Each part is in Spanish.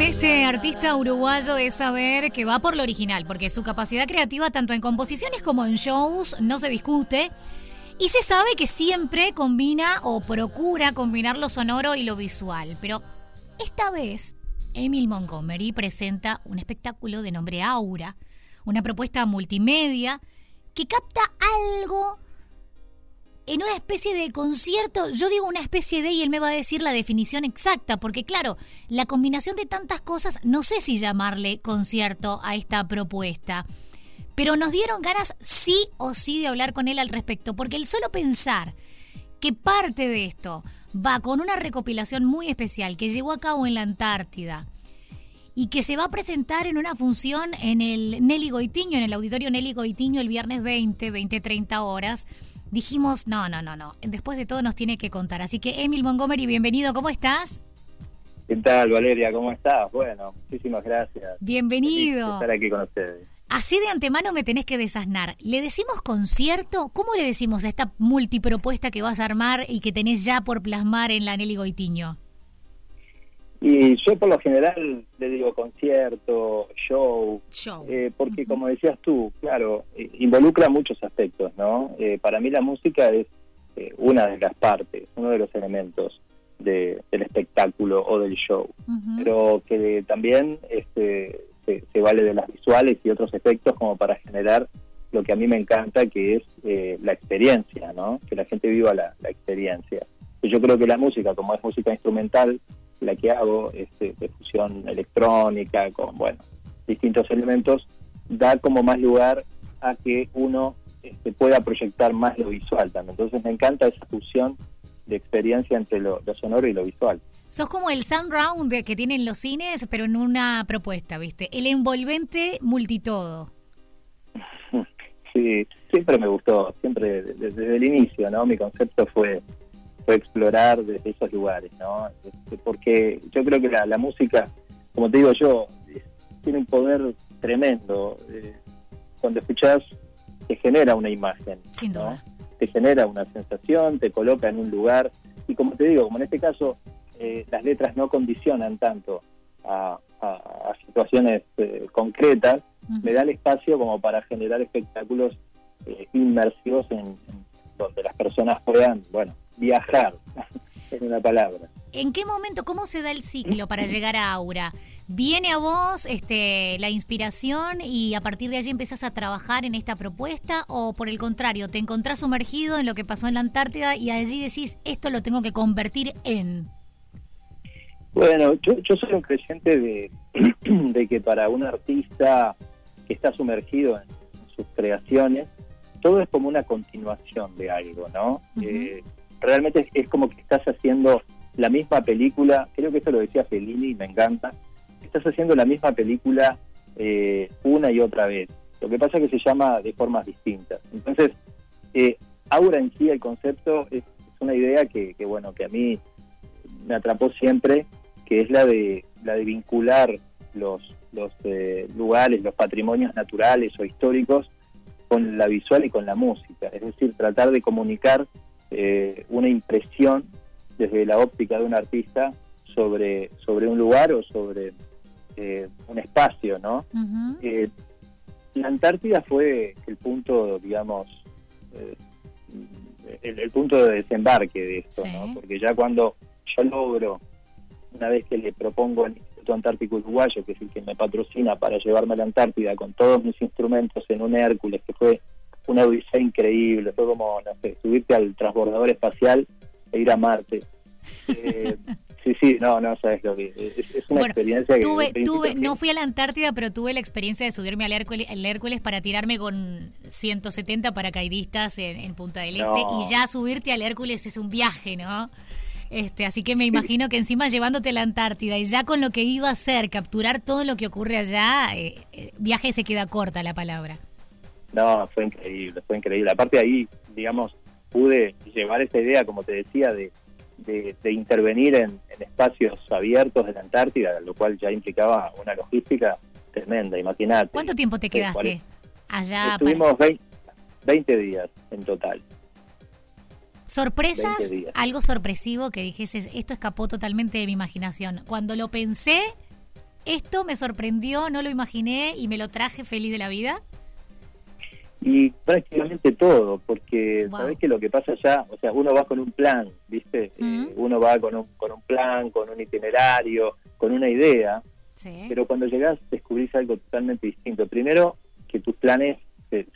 este artista uruguayo es saber que va por lo original, porque su capacidad creativa tanto en composiciones como en shows no se discute. Y se sabe que siempre combina o procura combinar lo sonoro y lo visual. Pero esta vez, Emil Montgomery presenta un espectáculo de nombre Aura, una propuesta multimedia que capta algo en una especie de concierto, yo digo una especie de y él me va a decir la definición exacta, porque claro, la combinación de tantas cosas, no sé si llamarle concierto a esta propuesta, pero nos dieron ganas sí o sí de hablar con él al respecto, porque el solo pensar que parte de esto va con una recopilación muy especial que llevó a cabo en la Antártida y que se va a presentar en una función en el Nelly Goitiño, en el auditorio Nelly Goitiño el viernes 20, 20, 30 horas dijimos, no, no, no, no, después de todo nos tiene que contar. Así que Emil Montgomery, bienvenido, ¿cómo estás? ¿Qué tal, Valeria? ¿Cómo estás? Bueno, muchísimas gracias. Bienvenido. estar aquí con ustedes. Así de antemano me tenés que desasnar. ¿Le decimos concierto? ¿Cómo le decimos a esta multipropuesta que vas a armar y que tenés ya por plasmar en la Nelly Goitiño? Y yo por lo general le digo concierto, show, eh, porque como decías tú, claro, eh, involucra muchos aspectos, ¿no? Eh, para mí la música es una de las partes, uno de los elementos del espectáculo o del show, pero que también este, se, vale de las visuales y otros efectos como para generar lo que a mí me encanta, que es la experiencia, ¿no? Que la gente viva la, la experiencia. Yo creo que la música, como es música instrumental, la que hago, este, de fusión electrónica, con bueno, distintos elementos, da como más lugar a que uno este, pueda proyectar más lo visual también. Entonces me encanta esa fusión de experiencia entre lo, sonoro y lo visual. Sos como el sound round que tienen los cines, pero en una propuesta, ¿viste? El envolvente multitodo. Sí, siempre me gustó, siempre desde el inicio, ¿no? Mi concepto fue explorar desde esos lugares, ¿no? Este, porque yo creo que la, música, como te digo yo, tiene un poder tremendo. Eh, cuando escuchas, te genera una imagen. Sin duda. Te genera una sensación, te coloca en un lugar. Y como te digo, como en este caso, eh, las letras no condicionan tanto a, situaciones eh, concretas, me da el espacio como para generar espectáculos inmersivos en, donde las personas puedan, bueno, viajar, en una palabra. ¿En qué momento, cómo se da el ciclo para llegar a Aura? ¿Viene a vos este, la inspiración y a partir de allí empezás a trabajar en esta propuesta? ¿O por el contrario, te encontrás sumergido en lo que pasó en la Antártida y allí decís, esto lo tengo que convertir en? Bueno, yo, yo soy un creyente de, de que para un artista que está sumergido en sus creaciones, todo es como una continuación de algo, ¿no? eh, realmente es, como que estás haciendo la misma película, creo que esto lo decía Fellini y me encanta, estás haciendo la misma película eh, una y otra vez. Lo que pasa es que se llama de formas distintas. Entonces, eh, Aura en sí, el concepto, es, una idea que, bueno, que a mí me atrapó siempre, que es la de, la de vincular los, los eh, lugares, los patrimonios naturales o históricos con la visual y con la música. Es decir, tratar de comunicar eh, una impresión desde la óptica de un artista sobre, sobre un lugar o sobre eh, un espacio, ¿no? Eh, la Antártida fue el punto, digamos, el, punto de desembarque de esto, ¿no? Porque ya cuando yo logro, una vez que le propongo al Instituto Antártico Uruguayo, que es el que me patrocina para llevarme a la Antártida con todos mis instrumentos en un Hércules, que fue una odisea increíble, fue como, no sé, subirte al transbordador espacial e ir a Marte. Eh, sí, sí, no, no sabes lo que es, una experiencia que tuve, tuve, no fui a la Antártida, pero tuve la experiencia de subirme al Hércules, Hércules para tirarme con 170 paracaidistas en, Punta del Este y ya subirte al Hércules es un viaje, ¿no? Este, así que me imagino que encima llevándote a la Antártida y ya con lo que iba a hacer, capturar todo lo que ocurre allá, eh, eh, viaje se queda corta la palabra. No, fue increíble, fue increíble. Aparte ahí, digamos, pude llevar esa idea, como te decía, de, de, intervenir en, espacios abiertos de la Antártida, lo cual ya implicaba una logística tremenda, imagínate. ¿Cuánto tiempo te quedaste allá? Estuvimos 20, días en total. ¿Sorpresas? Algo sorpresivo que dijese, esto escapó totalmente de mi imaginación. Cuando lo pensé, esto me sorprendió, no lo imaginé y me lo traje feliz de la vida? Y prácticamente todo, porque sabes que lo que pasa ya, o sea, uno va con un plan, ¿viste? Eh, uno va con un, con un plan, con un itinerario, con una idea, pero cuando llegas descubrís algo totalmente distinto. Primero, que tus planes se,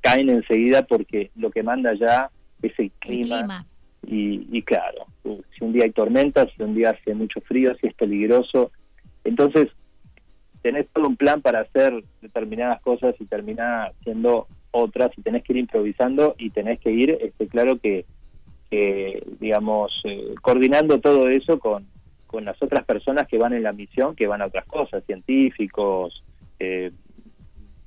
caen enseguida porque lo que manda ya es el clima. Y, y, claro, si un día hay tormentas, si un día hace mucho frío, si es peligroso, entonces tenés todo un plan para hacer determinadas cosas y termina siendo otras y tenés que ir improvisando y tenés que ir, este, claro que, digamos, eh, coordinando todo eso con, con las otras personas que van en la misión, que van a otras cosas, científicos, eh,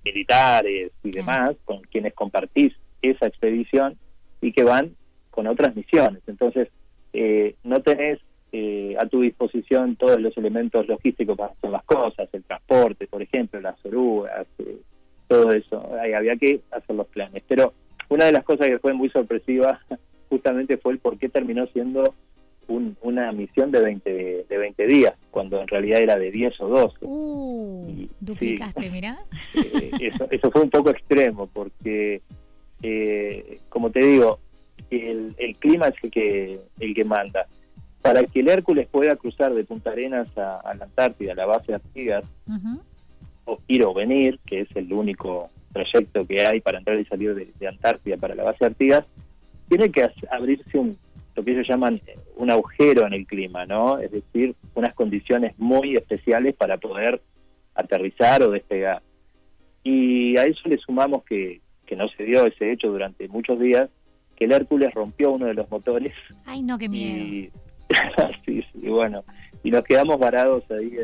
militares y demás, con quienes compartís esa expedición y que van con otras misiones. Entonces, eh, no tenés eh, a tu disposición todos los elementos logísticos para hacer las cosas, el transporte, por ejemplo, las orugas, todo eso. Ahí había que hacer los planes. Pero una de las cosas que fue muy sorpresiva justamente fue el por qué terminó siendo una misión de 20, de 20 días, cuando en realidad era de 10 o 12. Uh, duplicaste, mira. Eh, eso, eso fue un poco extremo, porque, eh, como te digo, el, el, clima es el que, el que manda. Para que el Hércules pueda cruzar de Punta Arenas a, la Antártida, a la base de Artigas, o ir o venir, que es el único trayecto que hay para entrar y salir de, de Antártida para la base de Artigas, tiene que abrirse un, lo que ellos llaman un agujero en el clima, ¿no? Es decir, unas condiciones muy especiales para poder aterrizar o despegar. Y a eso le sumamos que, que no se dio ese hecho durante muchos días, que el Hércules rompió uno de los motores. Ay, no, qué miedo. Y, sí, sí, bueno, y nos quedamos varados ahí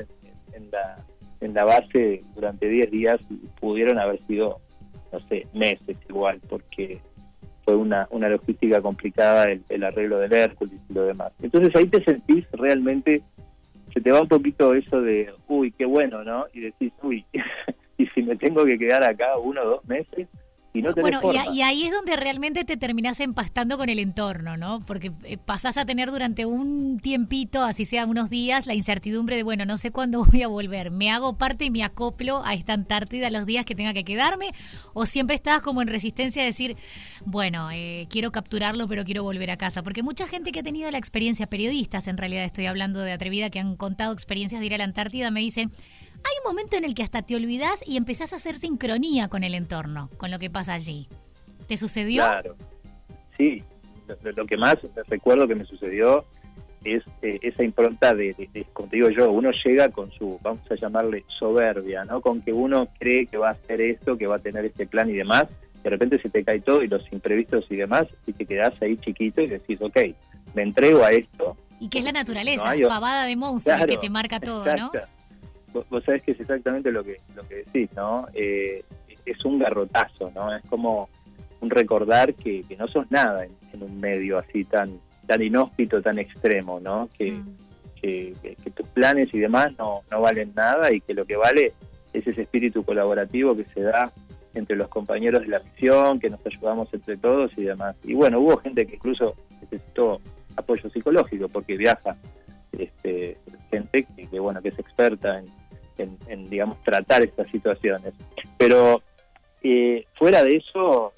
en, la, en la base durante 10 días y pudieron haber sido, no sé, meses igual, porque fue una, una logística complicada el, arreglo del Hércules y lo demás. Entonces ahí te sentís realmente, se te va un poquito eso de, uy, qué bueno, ¿no? Y decís, uy, y si me tengo que quedar acá uno o dos meses, bueno, y, ahí es donde realmente te terminás empastando con el entorno, ¿no? Porque eh, pasás a tener durante un tiempito, así sea unos días, la incertidumbre de, bueno, no sé cuándo voy a volver. ¿Me hago parte y me acoplo a esta Antártida los días que tenga que quedarme? ¿O siempre estás como en resistencia a decir, bueno, eh, quiero capturarlo, pero quiero volver a casa? Porque mucha gente que ha tenido la experiencia, periodistas en realidad, estoy hablando de Atrevida, que han contado experiencias de ir a la Antártida, me dicen, hay un momento en el que hasta te olvidas y empezás a hacer sincronía con el entorno, con lo que pasa allí. ¿Te sucedió? Claro, sí. Lo, que más recuerdo que me sucedió es eh, esa impronta de, como te digo yo, uno llega con su, vamos a llamarle soberbia, ¿no? Con que uno cree que va a hacer esto, que va a tener este plan y demás, de repente se te cae todo y los imprevistos y demás, y te quedás ahí chiquito y decís, ok, me entrego a esto. Y que es la naturaleza, pavada de monstruos que te marca todo, ¿no? Vos, sabés que es exactamente lo que, lo que decís, ¿no? Eh, es un garrotazo, ¿no? Es como un recordar que, no sos nada en, un medio así tan tan inhóspito, tan extremo, ¿no? Que, mm. que, tus planes y demás no, no valen nada y que lo que vale es ese espíritu colaborativo que se da entre los compañeros de la misión, que nos ayudamos entre todos y demás. Y bueno, hubo gente que incluso necesitó apoyo psicológico porque viaja este, gente que, bueno que es experta en, en, digamos, tratar estas situaciones. Pero eh, fuera de eso,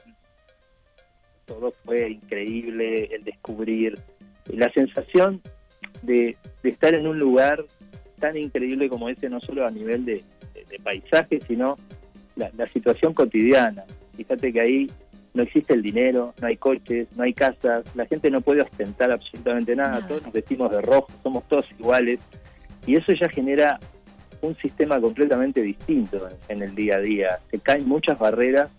todo fue increíble, el descubrir la sensación de, estar en un lugar tan increíble como ese, no solo a nivel de, paisaje, sino la, situación cotidiana. Fíjate que ahí no existe el dinero, no hay coches, no hay casas, la gente no puede ostentar absolutamente nada, todos nos vestimos de rojo, somos todos iguales, y eso ya genera un sistema completamente distinto en, el día a día. Se caen muchas barreras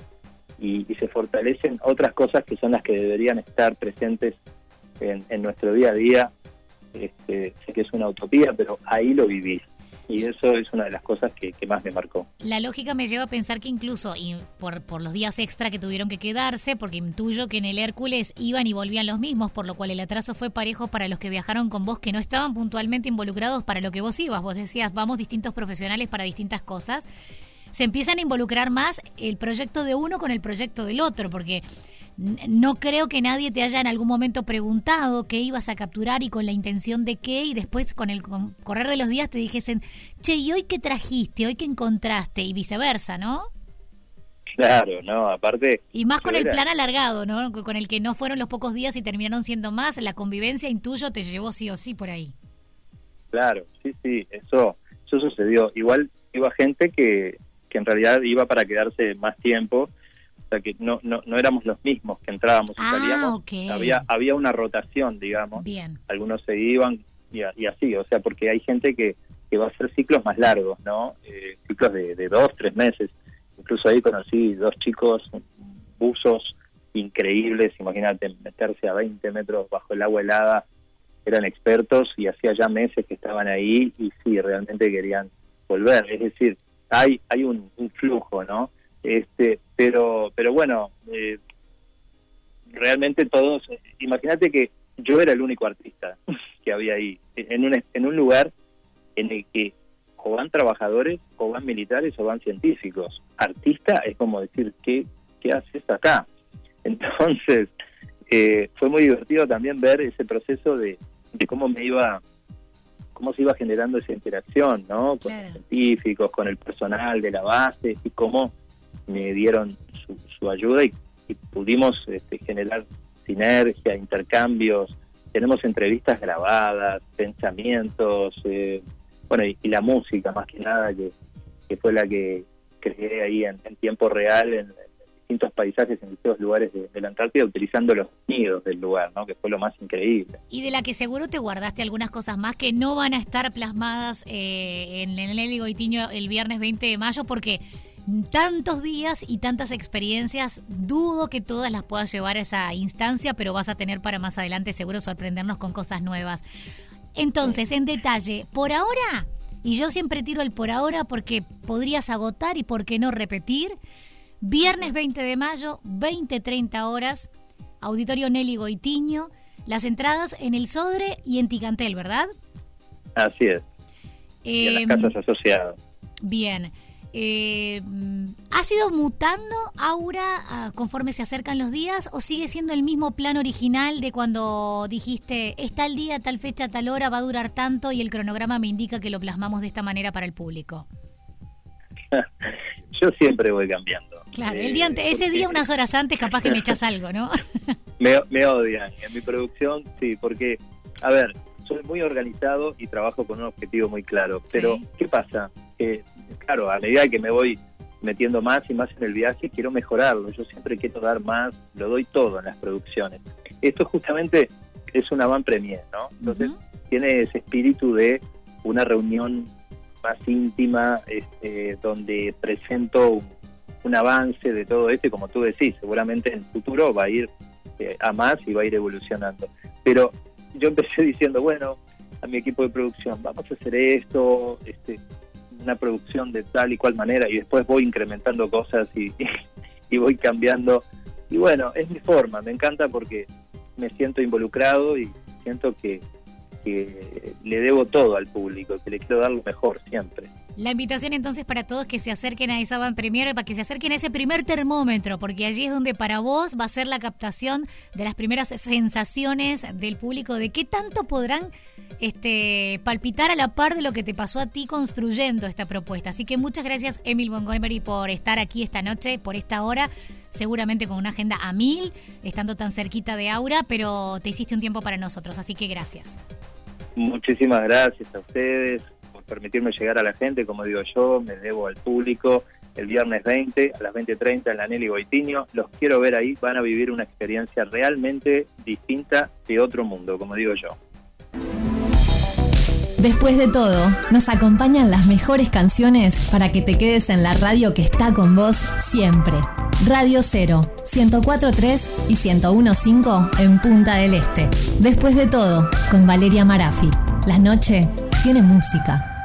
y, se fortalecen otras cosas que son las que deberían estar presentes en, nuestro día a día. Este, sé que es una utopía, pero ahí lo vivís. Y eso es una de las cosas que, más me marcó. La lógica me lleva a pensar que incluso, y por, por los días extra que tuvieron que quedarse, porque intuyo que en el Hércules iban y volvían los mismos, por lo cual el atraso fue parejo para los que viajaron con vos, que no estaban puntualmente involucrados para lo que vos ibas. Vos decías, vamos distintos profesionales para distintas cosas. Se empiezan a involucrar más el proyecto de uno con el proyecto del otro, porque no creo que nadie te haya en algún momento preguntado qué ibas a capturar y con la intención de qué, y después con el correr de los días te dijesen, che, ¿y hoy qué trajiste? ¿Hoy qué encontraste? Y viceversa, ¿no? Claro, no, aparte... Y más con el plan alargado, ¿no? Con el que no fueron los pocos días y terminaron siendo más, la convivencia intuyo te llevó sí o sí por ahí. Claro, sí, sí, eso, eso sucedió. Igual iba gente que, que en realidad iba para quedarse más tiempo, o sea que no, no, no éramos los mismos que entrábamos y ah, salíamos. Había, había una rotación, digamos. Bien. Algunos se iban y, así, o sea, porque hay gente que, que va a hacer ciclos más largos, ¿no? Eh, ciclos de, de dos, tres meses incluso ahí conocí dos chicos buzos increíbles, imagínate meterse a 20 metros bajo el agua helada, eran expertos y hacía ya meses que estaban ahí y sí, realmente querían volver, es decir, hay hay un, flujo, ¿no? Este, pero pero bueno, eh, realmente todos, imagínate que yo era el único artista que había ahí, en un, en un lugar en el que o van trabajadores, o van militares, o van científicos. Artista es como decir, ¿qué, qué haces acá? Entonces, eh, fue muy divertido también ver ese proceso de, cómo me iba cómo se iba generando esa interacción, ¿no? Con los científicos, con el personal de la base y cómo me dieron su, ayuda y, pudimos este, generar sinergia, intercambios. Tenemos entrevistas grabadas, pensamientos, eh, bueno, y, la música más que nada, que, fue la que creé ahí en, tiempo real en, distintos paisajes, en distintos lugares de, la Antártida, utilizando los sonidos del lugar, ¿no? que fue lo más increíble. Y de la que seguro te guardaste algunas cosas más que no van a estar plasmadas eh, en el Nelly Goitiño el viernes 20 de mayo, porque tantos días y tantas experiencias, dudo que todas las puedas llevar a esa instancia, pero vas a tener para más adelante seguro sorprendernos con cosas nuevas. Entonces, en detalle, por ahora, y yo siempre tiro el por ahora porque podrías agotar y por qué no repetir, viernes 20 de mayo, 20-30 horas, Auditorio Nelly Goitiño, las entradas en el Sodre y en Ticantel, ¿verdad? Así es. y en las em, casas asociadas. Bien. Eh, ¿Ha sido mutando Aura ah, conforme se acercan los días o sigue siendo el mismo plan original de cuando dijiste, está el día, tal fecha, tal hora, va a durar tanto y el cronograma me indica que lo plasmamos de esta manera para el público? Yo siempre voy cambiando. Claro, el día eh, ese día unas horas antes capaz que me echas algo, ¿no? me, me odian. En mi producción, sí, porque, a ver, soy muy organizado y trabajo con un objetivo muy claro. Pero, ¿qué pasa? Claro, a medida que me voy metiendo más y más en el viaje, quiero mejorarlo. Yo siempre quiero dar más, lo doy todo en las producciones. Esto justamente es una van premier, ¿no? Entonces, tiene ese espíritu de una reunión más íntima, este, donde presento un, avance de todo esto y como tú decís, seguramente en el futuro va a ir eh, a más y va a ir evolucionando. Pero yo empecé diciendo, bueno, a mi equipo de producción, vamos a hacer esto, este, una producción de tal y cual manera, y después voy incrementando cosas y, y voy cambiando. Y bueno, es mi forma, me encanta porque me siento involucrado y siento que, que le debo todo al público, que le quiero dar lo mejor siempre. La invitación entonces para todos que se acerquen a esa van premier, para que se acerquen a ese primer termómetro, porque allí es donde para vos va a ser la captación de las primeras sensaciones del público, de qué tanto podrán este, palpitar a la par de lo que te pasó a ti construyendo esta propuesta. Así que muchas gracias Emil Montgomery por estar aquí esta noche, por esta hora, seguramente con una agenda a mil, estando tan cerquita de Aura, pero te hiciste un tiempo para nosotros, así que gracias. Muchísimas gracias a ustedes permitirme llegar a la gente, como digo yo, me debo al público. El viernes 20 a las 20.30 en la Nelly Goitiño. Los quiero ver ahí, van a vivir una experiencia realmente distinta de otro mundo, como digo yo. Después de todo, nos acompañan las mejores canciones para que te quedes en la radio que está con vos siempre. Radio 0, 104.3 y 101.5 en Punta del Este. Después de todo, con Valeria Marafi. La noche tiene música.